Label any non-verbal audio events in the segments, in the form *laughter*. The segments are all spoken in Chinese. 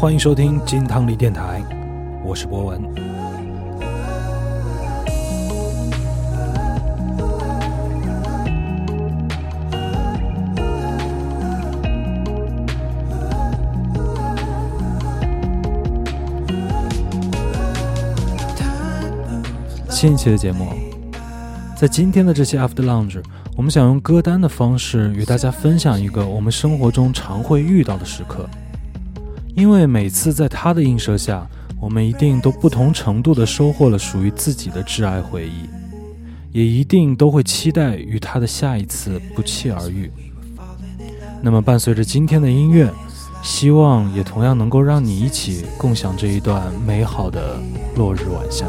欢迎收听金汤力电台，我是博文。新一期的节目，在今天的这期 After Lounge，我们想用歌单的方式与大家分享一个我们生活中常会遇到的时刻。因为每次在他的映射下，我们一定都不同程度地收获了属于自己的挚爱回忆，也一定都会期待与他的下一次不期而遇。那么，伴随着今天的音乐，希望也同样能够让你一起共享这一段美好的落日晚霞。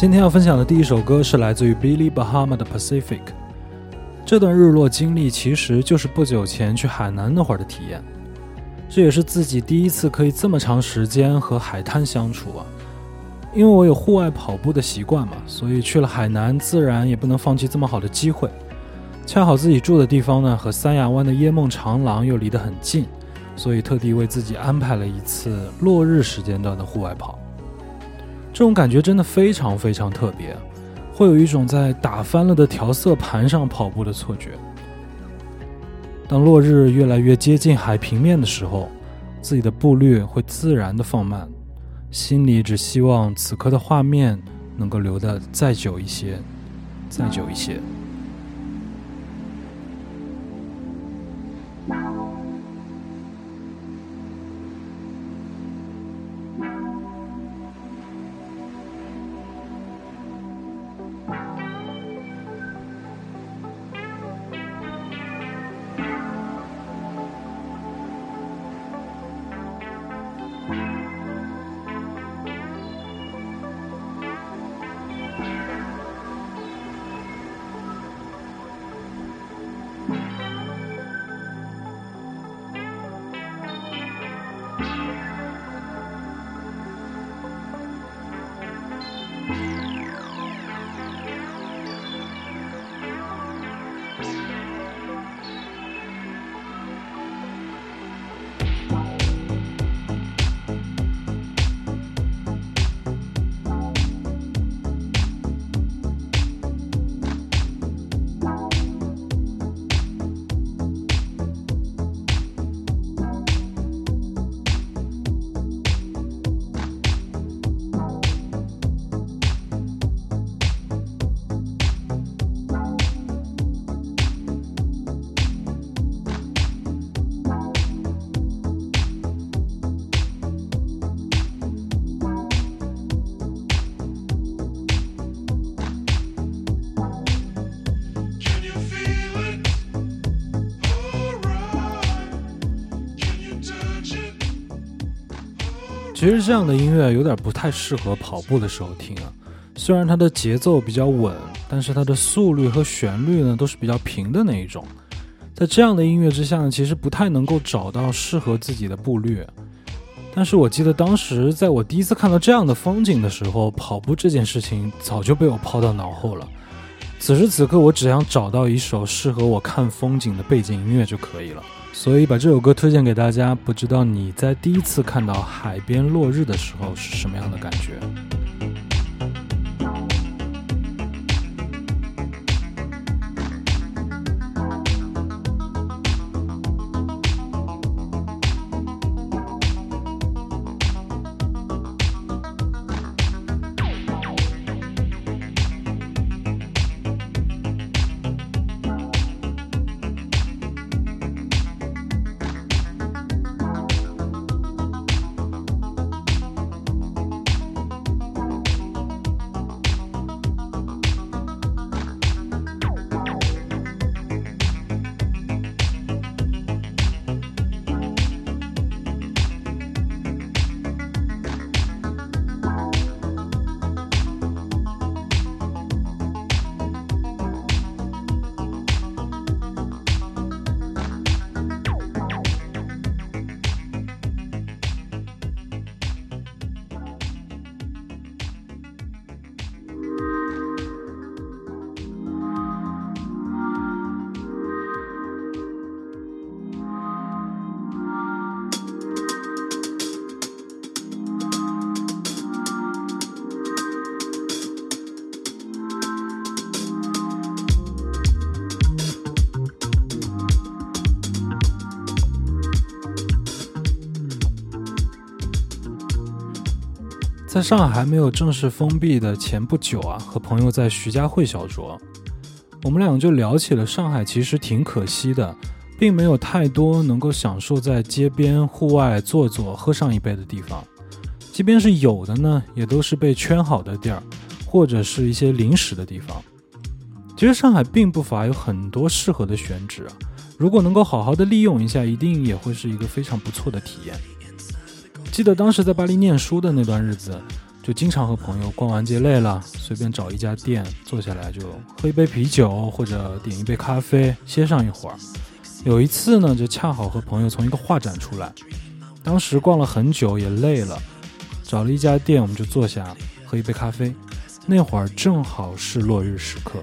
今天要分享的第一首歌是来自于 Billy Bahama 的 Pacific。这段日落经历其实就是不久前去海南那会儿的体验，这也是自己第一次可以这么长时间和海滩相处啊。因为我有户外跑步的习惯嘛，所以去了海南自然也不能放弃这么好的机会。恰好自己住的地方呢和三亚湾的椰梦长廊又离得很近，所以特地为自己安排了一次落日时间段的户外跑。这种感觉真的非常非常特别，会有一种在打翻了的调色盘上跑步的错觉。当落日越来越接近海平面的时候，自己的步率会自然的放慢，心里只希望此刻的画面能够留得再久一些，再久一些。其实这样的音乐有点不太适合跑步的时候听啊。虽然它的节奏比较稳，但是它的速率和旋律呢都是比较平的那一种。在这样的音乐之下呢，其实不太能够找到适合自己的步率。但是我记得当时在我第一次看到这样的风景的时候，跑步这件事情早就被我抛到脑后了。此时此刻，我只想找到一首适合我看风景的背景音乐就可以了。所以把这首歌推荐给大家。不知道你在第一次看到海边落日的时候是什么样的感觉？在上海还没有正式封闭的前不久啊，和朋友在徐家汇小酌，我们俩就聊起了上海其实挺可惜的，并没有太多能够享受在街边户外坐坐喝上一杯的地方，即便是有的呢，也都是被圈好的地儿，或者是一些临时的地方。其实上海并不乏有很多适合的选址啊，如果能够好好的利用一下，一定也会是一个非常不错的体验。记得当时在巴黎念书的那段日子，就经常和朋友逛完街累了，随便找一家店坐下来，就喝一杯啤酒或者点一杯咖啡，歇上一会儿。有一次呢，就恰好和朋友从一个画展出来，当时逛了很久也累了，找了一家店，我们就坐下喝一杯咖啡。那会儿正好是落日时刻，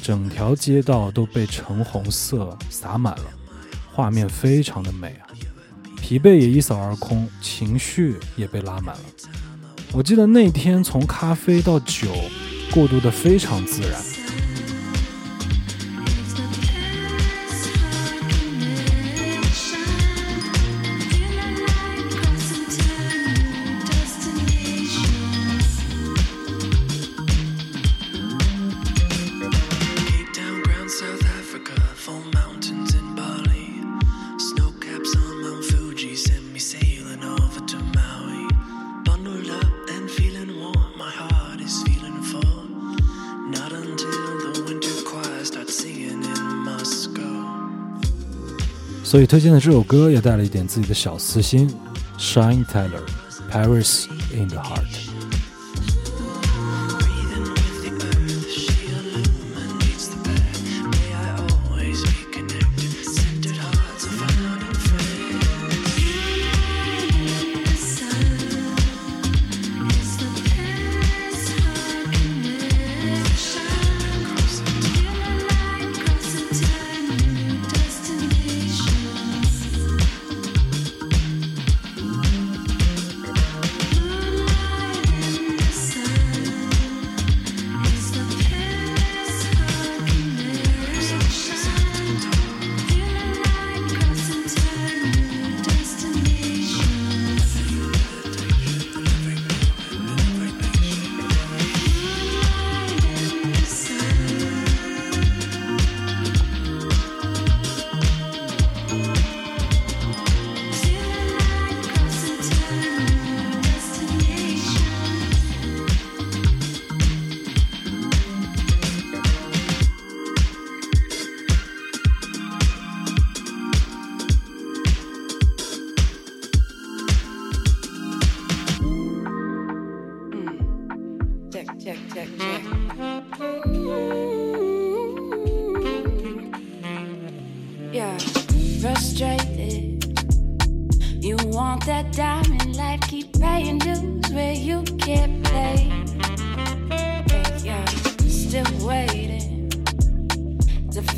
整条街道都被橙红色洒满了，画面非常的美啊。疲惫也一扫而空，情绪也被拉满了。我记得那天从咖啡到酒，过渡的非常自然。所以推荐的这首歌也带了一点自己的小私心，Shine Taylor，Paris in the Heart。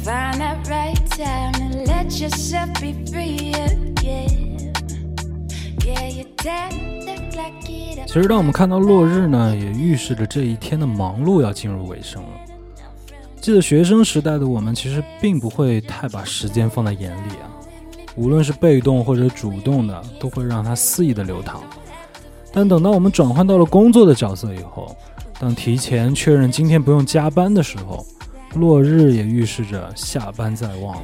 Find that right time and let yourself be free again. Yeah, you tap that like it up. 其实，当我们看到落日呢，也预示着这一天的忙碌要进入尾声了。记得学生时代的我们，其实并不会太把时间放在眼里啊，无论是被动或者主动的，都会让它肆意的流淌。但等到我们转换到了工作的角色以后，当提前确认今天不用加班的时候，落日也预示着下班在望了。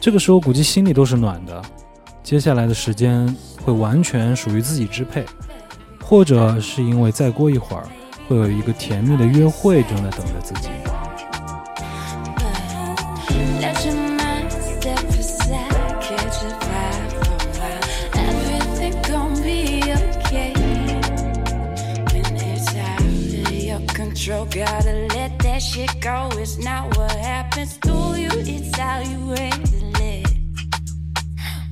这个时候估计心里都是暖的，接下来的时间会完全属于自己支配，或者是因为再过一会儿会有一个甜蜜的约会正在等着自己。It go. It's not what happens to you, it's how you handle it.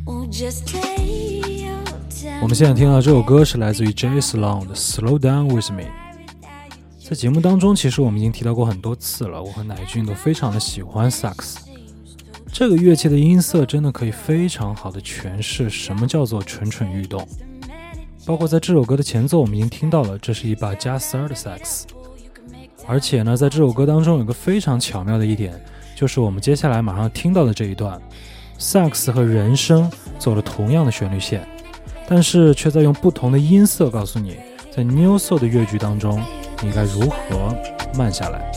Oh, just take your time. 我们现在听到这首歌是来自于 Jace Long 的《Slow Down with Me》。在节目当中，其实我们已经提到过很多次了，我和乃俊都非常的喜欢萨克斯。这个乐器的音色真的可以非常好的诠释什么叫做蠢蠢欲动。包括在这首歌的前奏，我们已经听到了，这是一把加塞尔的萨克斯。而且呢，在这首歌当中有个非常巧妙的一点，就是我们接下来马上听到的这一段，萨克斯和人声走了同样的旋律线，但是却在用不同的音色告诉你，在 New Soul 的乐句当中，你该如何慢下来。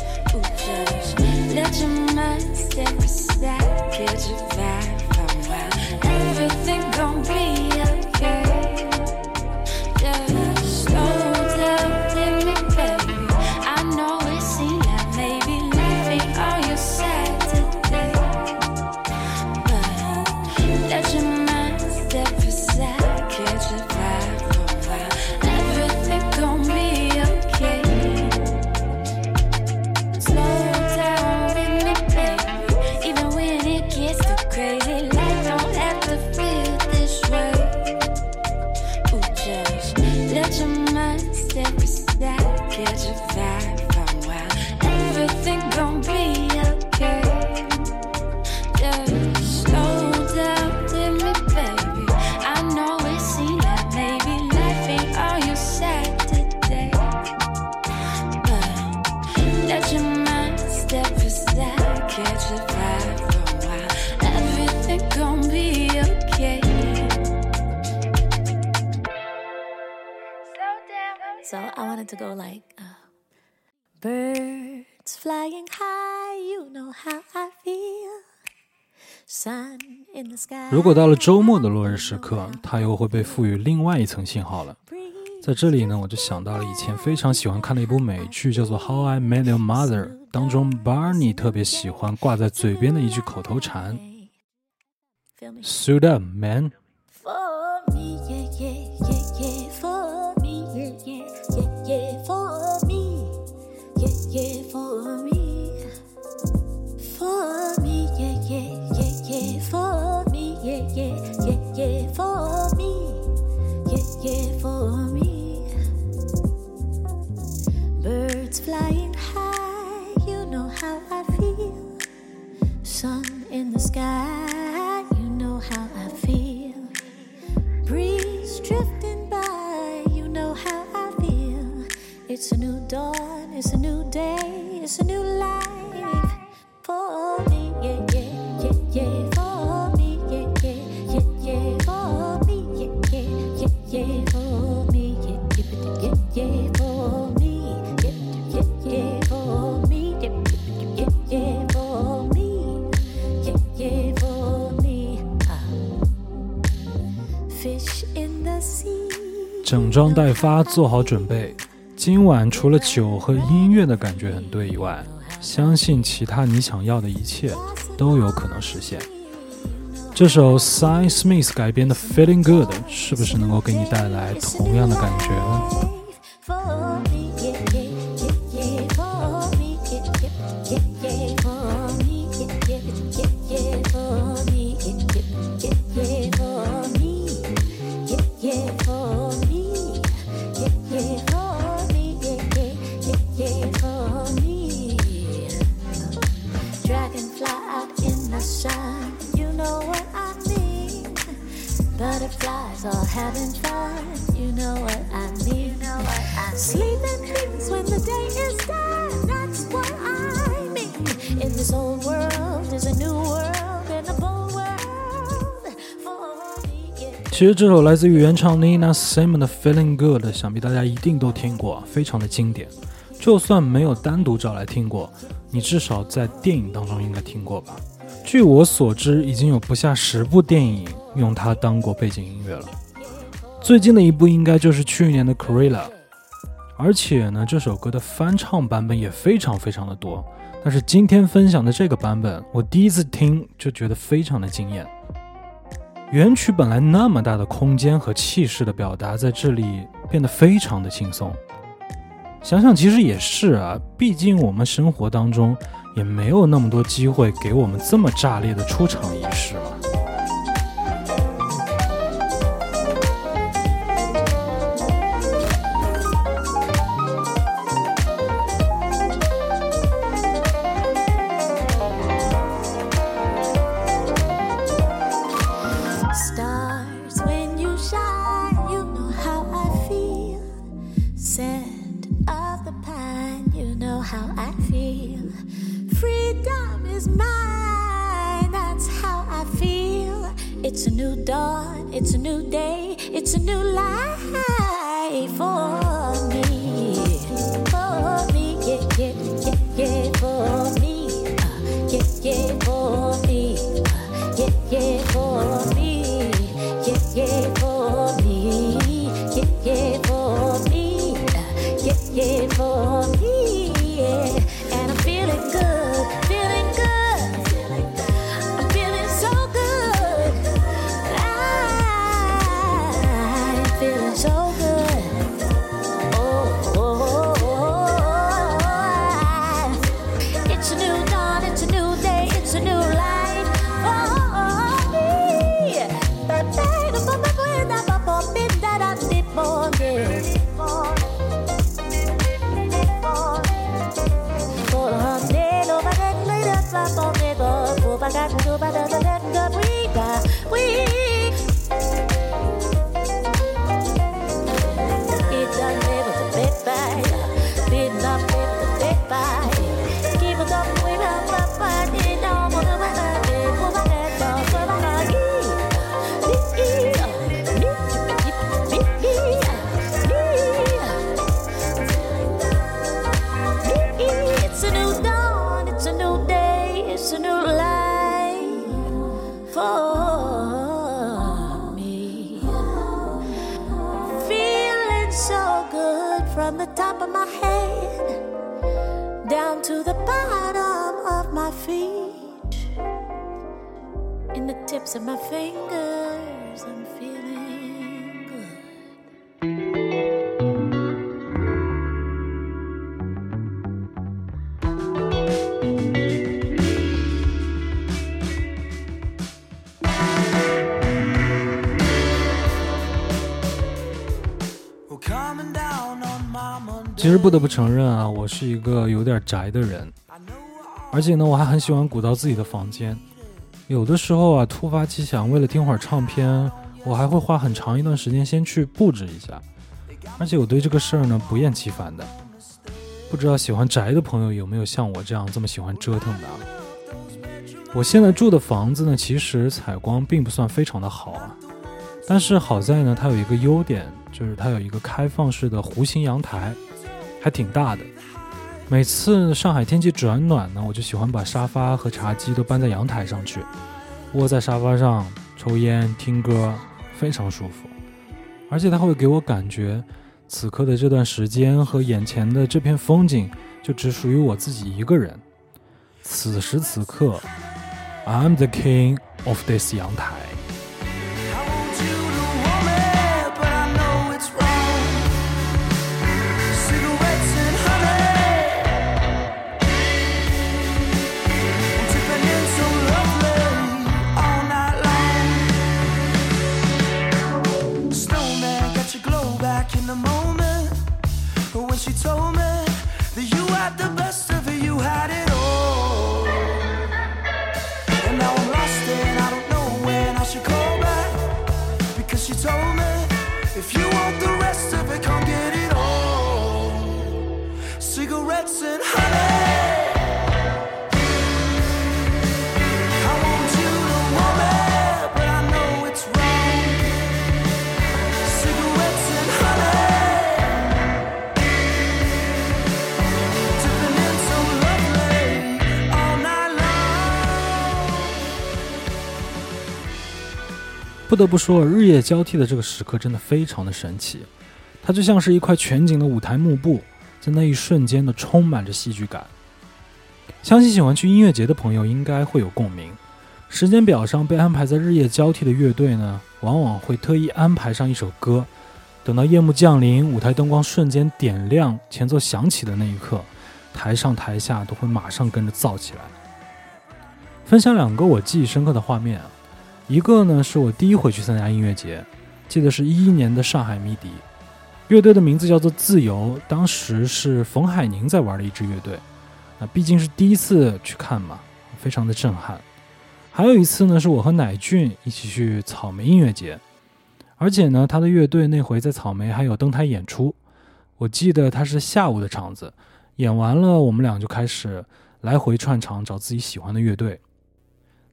To go like uh, birds flying high, you know how I feel. Sun in the sky. 如果到了周末的落日时刻，它又会被赋予另外一层信号了。在这里呢，我就想到了以前非常喜欢看的一部美剧，叫做《How I Met Your Mother》，当中 Barney 特别喜欢挂在嘴边的一句口头禅 me?：“Suit up, man。The sky, 整装待发，做好准备。今晚除了酒和音乐的感觉很对以外，相信其他你想要的一切都有可能实现。这首 Sy Smith 改编的《Feeling Good》是不是能够给你带来同样的感觉呢？其实这首来自于原唱 Nina Simone 的《Feeling Good》，想必大家一定都听过，非常的经典。就算没有单独找来听过，你至少在电影当中应该听过吧？据我所知，已经有不下十部电影用它当过背景音乐了。最近的一部应该就是去年的《c o r e l a》，而且呢，这首歌的翻唱版本也非常非常的多。但是今天分享的这个版本，我第一次听就觉得非常的惊艳。原曲本来那么大的空间和气势的表达，在这里变得非常的轻松。想想其实也是啊，毕竟我们生活当中也没有那么多机会给我们这么炸裂的出场仪式了。Yeah, yeah, up. Tips of my fingers, I'm feeling good. 其实不得不承认啊，我是一个有点宅的人，而且呢，我还很喜欢鼓捣自己的房间。有的时候啊，突发奇想，为了听会儿唱片，我还会花很长一段时间先去布置一下。而且我对这个事儿呢不厌其烦的。不知道喜欢宅的朋友有没有像我这样这么喜欢折腾的啊？我现在住的房子呢，其实采光并不算非常的好啊，但是好在呢，它有一个优点，就是它有一个开放式的弧形阳台，还挺大的。每次上海天气转暖呢，我就喜欢把沙发和茶几都搬在阳台上去，窝在沙发上抽烟听歌，非常舒服。而且它会给我感觉，此刻的这段时间和眼前的这片风景，就只属于我自己一个人。此时此刻，I'm the king of this 阳台。不得不说，日夜交替的这个时刻真的非常的神奇，它就像是一块全景的舞台幕布，在那一瞬间的充满着戏剧感。相信喜欢去音乐节的朋友应该会有共鸣。时间表上被安排在日夜交替的乐队呢，往往会特意安排上一首歌，等到夜幕降临，舞台灯光瞬间点亮，前奏响起的那一刻，台上台下都会马上跟着燥起来。分享两个我记忆深刻的画面啊，一个呢是我第一回去参加音乐节，记得是一一年的上海迷笛，乐队的名字叫做自由，当时是冯海宁在玩的一支乐队，啊毕竟是第一次去看嘛，非常的震撼。还有一次呢，是我和乃俊一起去草莓音乐节，而且呢，他的乐队那回在草莓还有登台演出。我记得他是下午的场子，演完了，我们俩就开始来回串场找自己喜欢的乐队。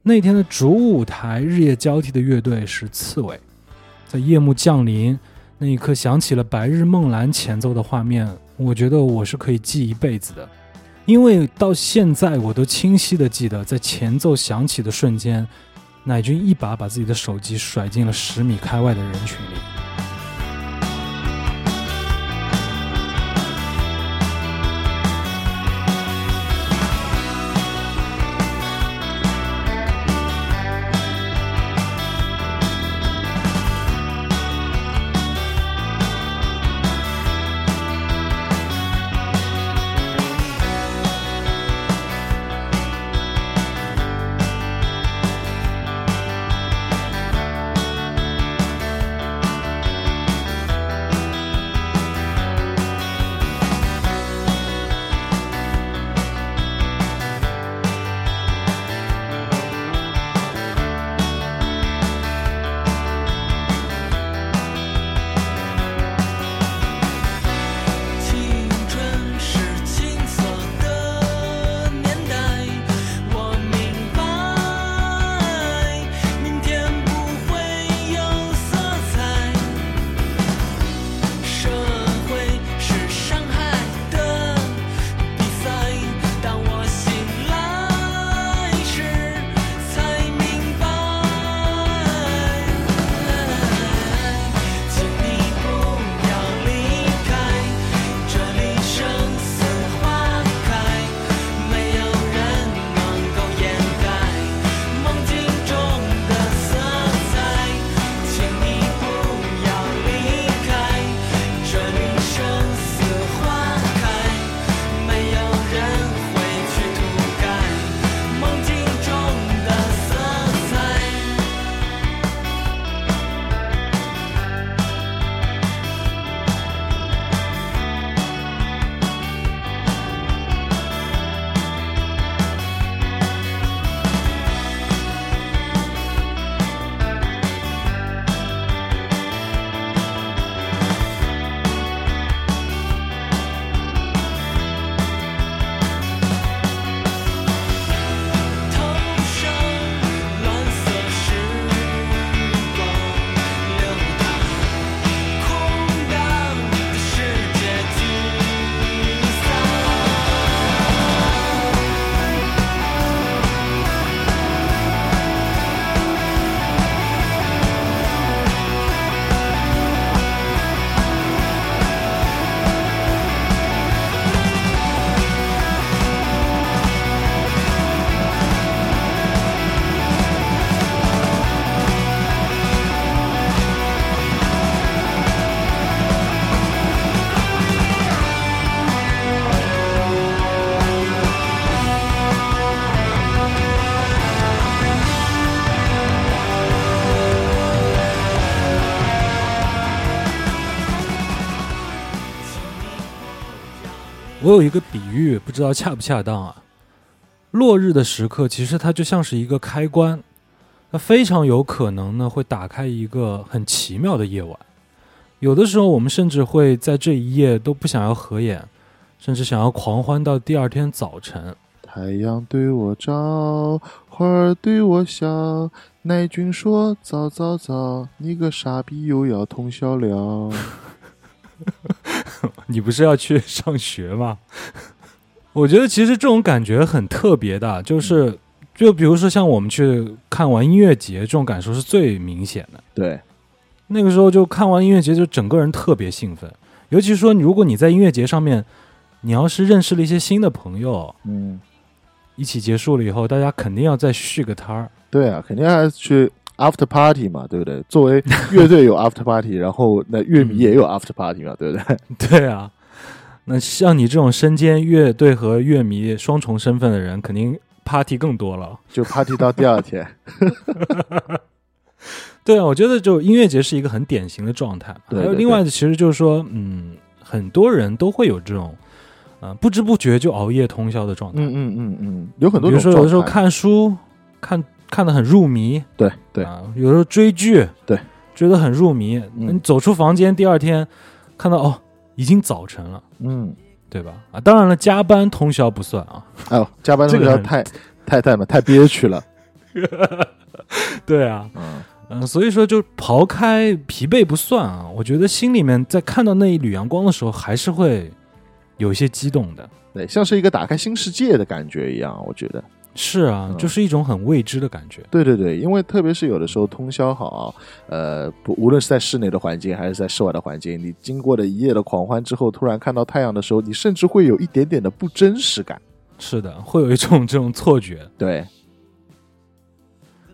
那天的主舞台日夜交替的乐队是刺猬，在夜幕降临那一刻，响起了《白日梦蓝》前奏的画面，我觉得我是可以记一辈子的。因为到现在我都清晰的记得，在前奏响起的瞬间，乃军一把把自己的手机甩进了十米开外的人群里。我有一个比喻，不知道恰不恰当啊？落日的时刻，其实它就像是一个开关，它非常有可能呢会打开一个很奇妙的夜晚。有的时候，我们甚至会在这一夜都不想要合眼，甚至想要狂欢到第二天早晨。太阳对我照，花儿对我笑。奶君说：“早早早，你个傻逼又要通宵了。*laughs* *laughs* 你不是要去 *laughs* 上学吗？我觉得其实这种感觉很特别的，就是就比如说像我们去看完音乐节，这种感受是最明显的。对，那个时候就看完音乐节，就整个人特别兴奋。尤其是说，如果你在音乐节上面，你要是认识了一些新的朋友，嗯，一起结束了以后，大家肯定要再续个摊儿。对啊，肯定还是去 after party 嘛，对不对？作为乐队有 after party，然后那乐迷也有 after party 嘛，对不对？*laughs* 对啊，那像你这种身兼乐队和乐迷双重身份的人，肯定 party 更多了。就 party 到第二天。*laughs* *laughs* 对啊，我觉得就音乐节是一个很典型的状态。还有另外的，其实就是说，嗯，很多人都会有这种，呃，不知不觉就熬夜通宵的状态。嗯嗯嗯嗯，有很多种比如说有的时候，看书，看看得很入迷，对对，啊，有时候追剧，对，追得很入迷。那你走出房间，第二天看到哦，已经早晨了，嗯，对吧？啊，当然了，加班通宵不算啊。哎呦，加班这个很通宵太太太嘛太憋屈了，*laughs* 对啊，嗯嗯、所以说就刨开疲惫不算啊，我觉得心里面在看到那一缕阳光的时候，还是会有一些激动的。对，像是一个打开新世界的感觉一样，我觉得。是啊，嗯就是一种很未知的感觉。对对对，因为特别是有的时候通宵好，呃，不无论是在室内的环境还是在室外的环境，你经过了一夜的狂欢之后，突然看到太阳的时候，你甚至会有一点点的不真实感。是的，会有一种这种错觉。对，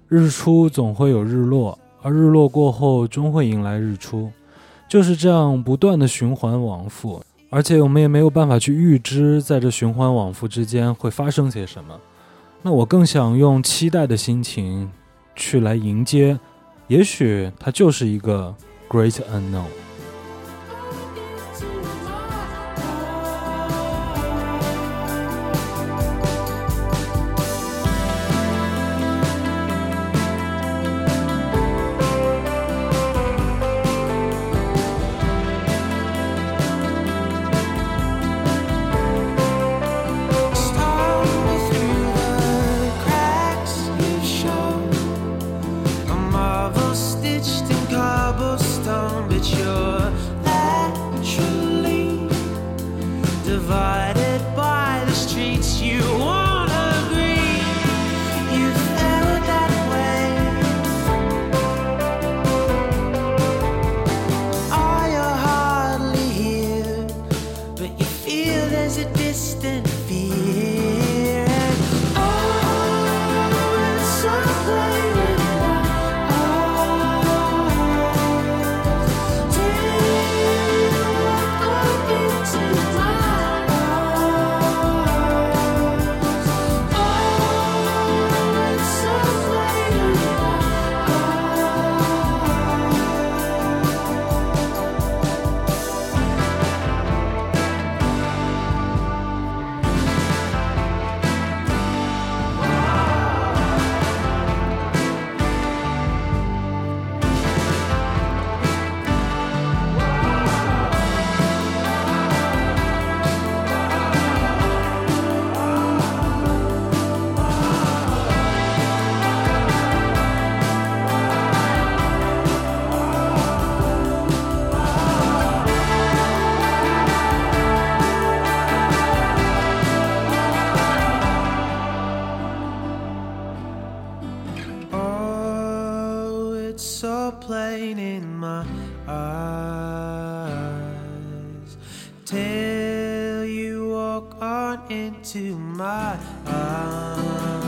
日出总会有日落，而日落过后终会迎来日出，就是这样不断的循环往复。而且我们也没有办法去预知在这循环往复之间会发生些什么。那我更想用期待的心情去来迎接，也许它就是一个 great unknown。into my arms.